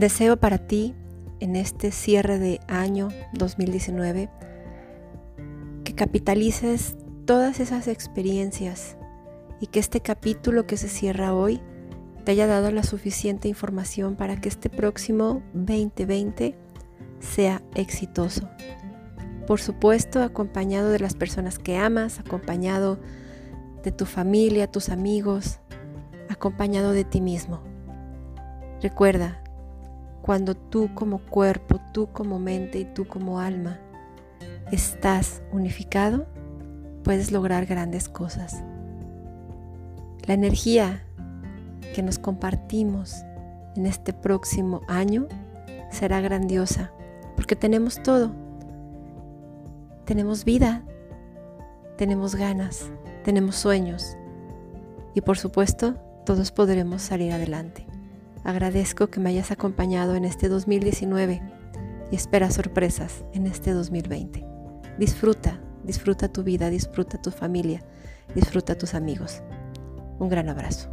Deseo para ti en este cierre de año 2019 que capitalices todas esas experiencias y que este capítulo que se cierra hoy te haya dado la suficiente información para que este próximo 2020 sea exitoso. Por supuesto, acompañado de las personas que amas, acompañado de tu familia, tus amigos, acompañado de ti mismo. Recuerda, cuando tú como cuerpo, tú como mente y tú como alma estás unificado, puedes lograr grandes cosas. La energía que nos compartimos en este próximo año será grandiosa porque tenemos todo. Tenemos vida, tenemos ganas, tenemos sueños y por supuesto todos podremos salir adelante. Agradezco que me hayas acompañado en este 2019 y espera sorpresas en este 2020. Disfruta, disfruta tu vida, disfruta tu familia, disfruta tus amigos. Un gran abrazo.